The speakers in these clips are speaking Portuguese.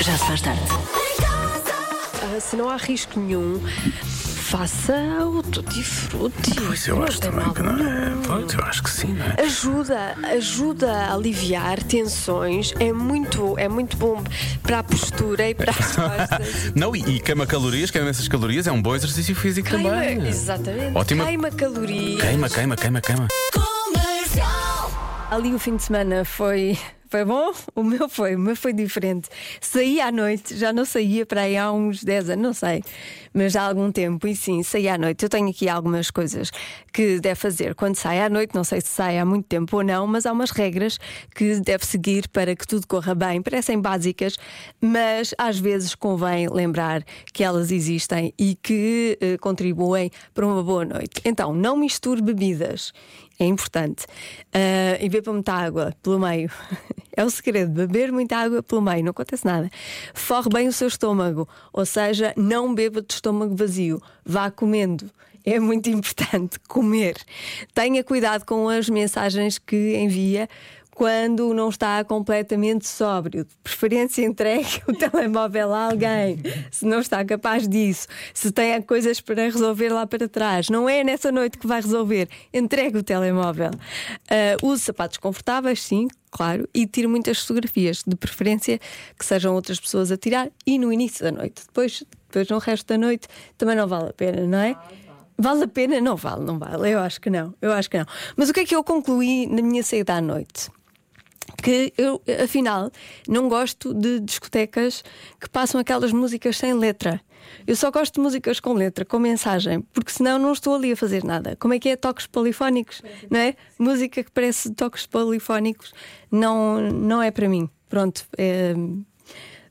Já se faz tarde. Ah, se não há risco nenhum, faça o tutti frutti. Pois eu Não acho tem também mal que não é. Pois eu acho que sim, não é? Ajuda, ajuda a aliviar tensões, é muito, é muito bom para a postura e para as costas. Não, e, e queima calorias, queima essas calorias, é um bom exercício físico Queima, também. exatamente. Ótima- Queima calorias. Queima, queima, queima, queima. Ali o fim de semana foi. Foi bom? O meu foi, o meu foi diferente. Saí à noite, já não saía para aí há uns 10 anos, não sei, mas há algum tempo, e sim, saí à noite. Eu tenho aqui algumas coisas que deve fazer quando sai à noite, não sei se sai há muito tempo ou não, mas há umas regras que deve seguir para que tudo corra bem. Parecem básicas, mas às vezes convém lembrar que elas existem e que eh, contribuem para uma boa noite. Então, não misture bebidas. É importante. Ah, e beba muita água pelo meio. É o segredo, beber muita água pelo meio, não acontece nada. Forre bem o seu estômago, ou seja, não beba de estômago vazio, vá comendo. É muito importante comer. Tenha cuidado com as mensagens que envia quando não está completamente sóbrio. De preferência, entregue o telemóvel a alguém, se não está capaz disso. Se tem coisas para resolver lá para trás, não é nessa noite que vai resolver. Entregue o telemóvel. Ah, use sapatos confortáveis, sim, claro, e tire muitas fotografias, de preferência que sejam outras pessoas a tirar e no início da noite. Depois, depois no resto da noite, também não vale a pena, não é? Vale a pena? Não vale, não vale. Eu acho que não. Eu acho que não. Mas o que é que eu concluí na minha saída à noite? Que eu, afinal, não gosto de discotecas que passam aquelas músicas sem letra. Eu só gosto de músicas com letra, com mensagem, porque senão não estou ali a fazer nada. Como é que é toques polifónicos, não é? Música que parece toques polifónicos não, não é para mim. Pronto, é,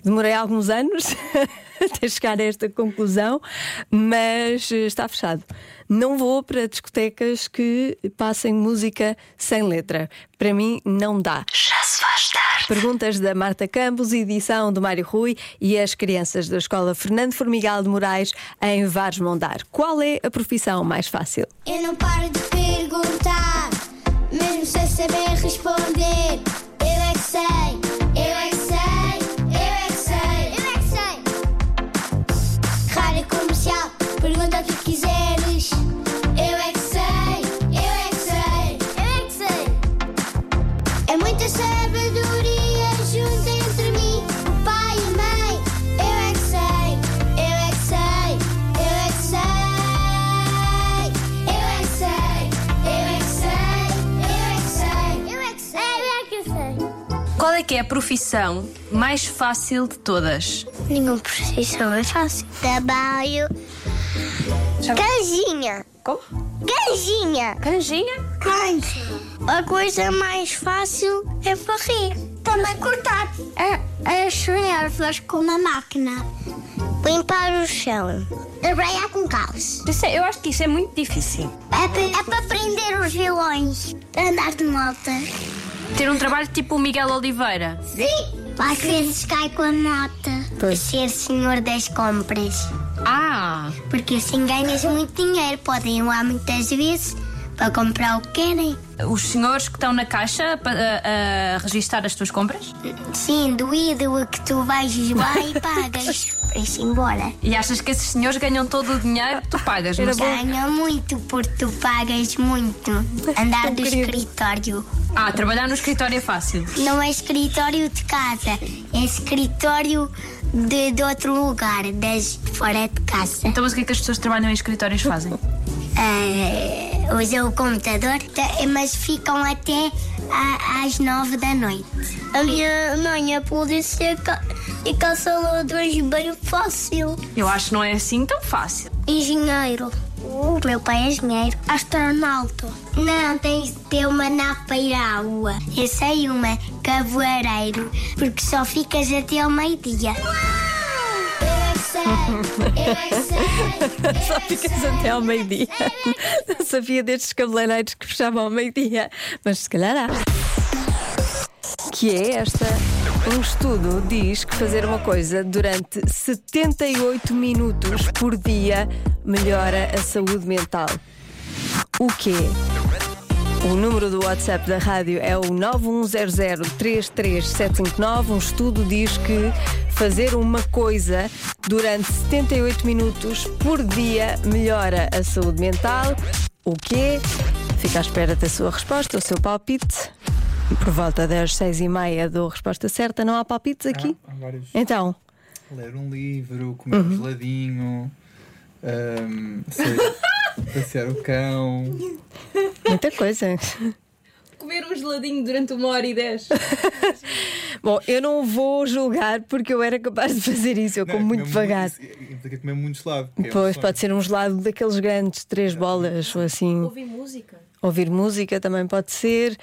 Demorei alguns anos até chegar a esta conclusão, mas eh, está fechado. Não vou para discotecas que passem música sem letra. Para mim, não dá. Perguntas da Marta Campos, edição do Mário Rui e as crianças da Escola Fernando Formigal de Moraes em Vares Mondar. Qual é a profissão mais fácil? Eu não paro de perguntar, mesmo sem saber responder. Eu é que sei, que é a profissão mais fácil de todas? Nenhuma profissão é fácil. Trabalho. Canjinha. Como? Canjinha. Canjinha? Canja. A coisa mais fácil é varrer. Também cortar. É, é ervas com uma máquina. Limpar o chão. Trabalhar com caos. Isso é- eu acho que isso é muito difícil. É, é para prender os vilões. Andar de moto. Ter um trabalho tipo o Miguel Oliveira. Sim. Às vezes cai com a moto. Pois. Ser senhor das compras. Ah! Porque assim ganhas muito dinheiro. Podem ir lá muitas vezes para comprar o que querem. Os senhores que estão na caixa pa- a, a registar as tuas compras? Sim, do ídolo que tu vais lá e pagas. Vais embora. E achas que esses senhores ganham todo o dinheiro que tu pagas? Era não bom. sei. Ganha muito porque tu pagas muito. Andar do escritório. Ah, trabalhar no escritório é fácil. Não é escritório de casa, é escritório de, de outro lugar, das fora de casa. Então, mas o que é que as pessoas que trabalham em escritórios fazem? Ah, usam o computador, tá- mas ficam até às nove da noite. A minha mãe é polícia e caça ladrões bem fácil. Eu acho que não é assim tão fácil. Engenheiro. O meu pai é engenheiro. Astronauta. Não, tens de ter uma napa ir à lua. Eu sei uma, cavoeiro, porque só ficas até ao meio-dia. Só ficas até ao meio-dia. Não sabia destes cabeleireiros que fechavam ao meio-dia, mas se calhar há. Que é esta? Um estudo diz que fazer uma coisa durante 78 minutos por dia melhora a saúde mental. O quê? O número do WhatsApp da rádio é o 910033759. Um estudo diz que fazer uma coisa durante 78 minutos por dia melhora a saúde mental. O quê? Fica à espera da sua resposta, o seu palpite. Por volta das seis e meia dou a resposta certa. Não há palpites aqui? Há vários. Então, Ler um livro, comer Uhum. um geladinho, sei, passear o cão. muita coisa. Comer um geladinho durante uma hora e dez. Bom, eu não vou julgar porque eu era capaz de fazer isso. Eu Não, como é muito devagar. muito- Implica comer muito gelado. é Pois pode ser um gelado daqueles grandes, três bolas ou assim. Ouvir música. Ouvir música também pode ser.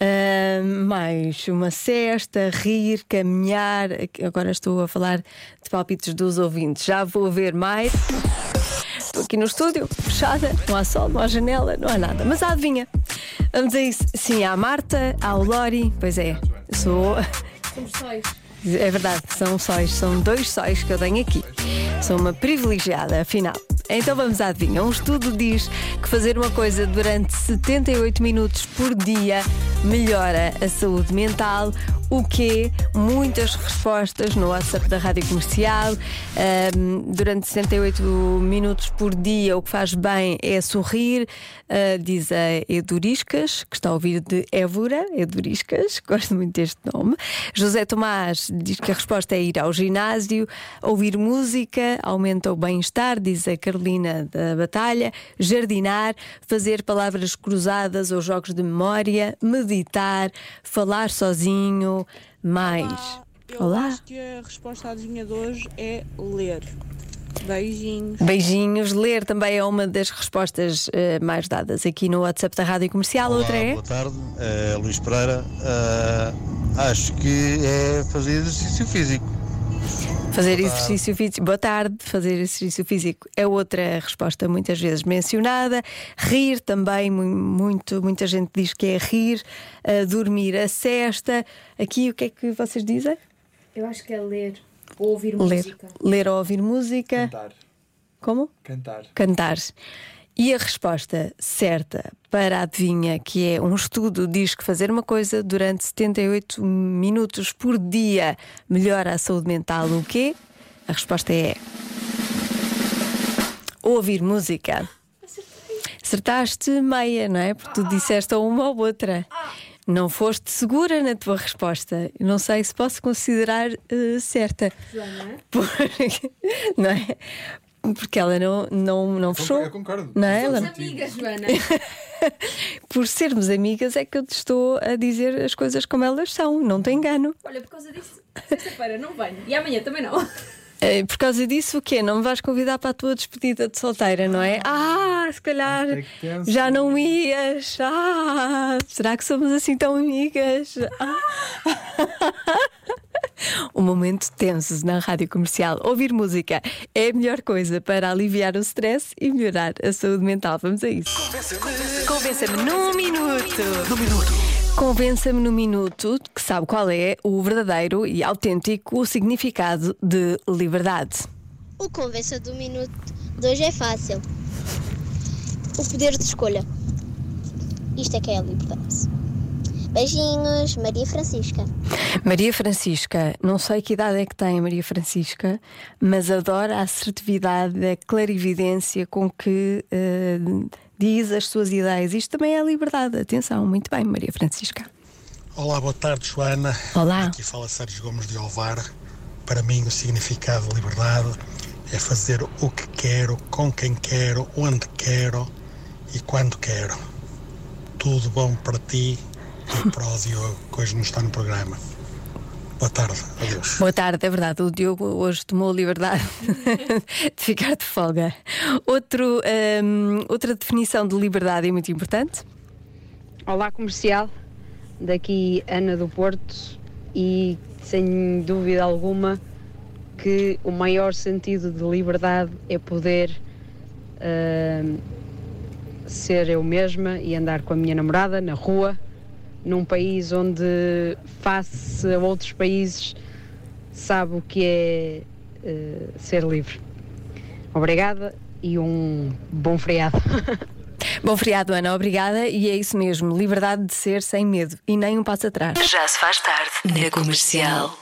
Ah, mais uma cesta, rir, caminhar. Agora estou a falar de palpites dos ouvintes. Já vou ver mais. Aqui no estúdio, fechada, não há sol, não há janela, não há nada. Mas adivinha? Vamos a isso. Sim, há a Marta, há o Lori. Pois é, sou. Somos sóis. É verdade, são sóis, são dois sóis que eu tenho aqui. Sou uma privilegiada, afinal. Então vamos à adivinha. Um estudo diz que fazer uma coisa durante 78 minutos por dia melhora a saúde mental. O quê? Muitas respostas no WhatsApp da Rádio Comercial. Ahm, durante 68 minutos por dia, o que faz bem é sorrir, ah, diz a Eduriscas, que está a ouvir de Évora. Eduriscas, gosto muito deste nome. José Tomás diz que a resposta é ir ao ginásio, ouvir música, aumenta o bem-estar, diz a Carolina da Batalha, jardinar, fazer palavras cruzadas ou jogos de memória, meditar, falar sozinho, mais. Eu Olá. acho que a resposta à adivinha de hoje é ler. Beijinhos. Beijinhos, ler também é uma das respostas eh, mais dadas aqui no WhatsApp da Rádio Comercial. Outra é. Boa tarde, é Luís Pereira. Ah, acho que é fazer exercício físico. Fazer exercício físico. Boa tarde. Fazer exercício físico é outra resposta muitas vezes mencionada. Rir também, mu- muito, muita gente diz que é rir. Ah, dormir a cesta. Aqui o que é que vocês dizem? Eu acho que é ler ou ouvir Ler. música. Ler ou ouvir música. Cantar. Como? Cantar. Cantar. E a resposta certa para a adivinha, que é um estudo, diz que fazer uma coisa durante 78 minutos por dia melhora a saúde mental. O quê? A resposta é. Ouvir música. Acertaste meia, não é? Porque tu disseste ou uma ou outra. Não foste segura na tua resposta. Não sei se posso considerar eh, certa. Porque, não é? Porque ela não, não, não fechou. Eu concordo. Não é? Somos Ela- amigas, Joana. por sermos amigas é que eu te estou a dizer as coisas como elas são, não te engano. Olha, por causa disso, sexta-feira não venho. E amanhã também não. Eh, Por causa disso, o quê? Não me vais convidar para a tua despedida de solteira, não é? Ah, se calhar tenso. já não ias. Ah, será que somos assim tão amigas? Ah. Um momento tenso na rádio comercial. Ouvir música é a melhor coisa para aliviar o stress e melhorar a saúde mental. Vamos a isso. Convença-me num minuto. Num minuto. Convença-me no minuto que sabe qual é o verdadeiro e autêntico significado de liberdade. O convença do minuto de hoje é fácil. O poder de escolha. Isto é que é a liberdade. Beijinhos, Maria Francisca. Maria Francisca, não sei que idade é que tem a Maria Francisca, mas adora a assertividade, a clarividência com que eh, diz as suas ideias. Isto também é a liberdade. Atenção, muito bem, Maria Francisca. Olá, boa tarde, Joana. Olá. Aqui fala Sérgio Gomes de Alvar. Para mim, o significado de liberdade é fazer o que quero, com quem quero, onde quero e quando quero. Tudo bom para ti para o Diogo, que hoje não está no programa. Boa tarde, adeus. Boa tarde, é verdade. O Diogo hoje tomou a liberdade de ficar de folga. Outro, ehm, outra definição de liberdade e muito importante. Olá comercial, daqui Ana do Porto e sem dúvida alguma que o maior sentido de liberdade é poder ahm, ser eu mesma e andar com a minha namorada na rua, num país onde face a outros países sabe o que é eh, ser livre. Obrigada e um bom feriado. Bom feriado, Ana, obrigada. E é isso mesmo: liberdade de ser sem medo e nem um passo atrás. Já se faz tarde na comercial.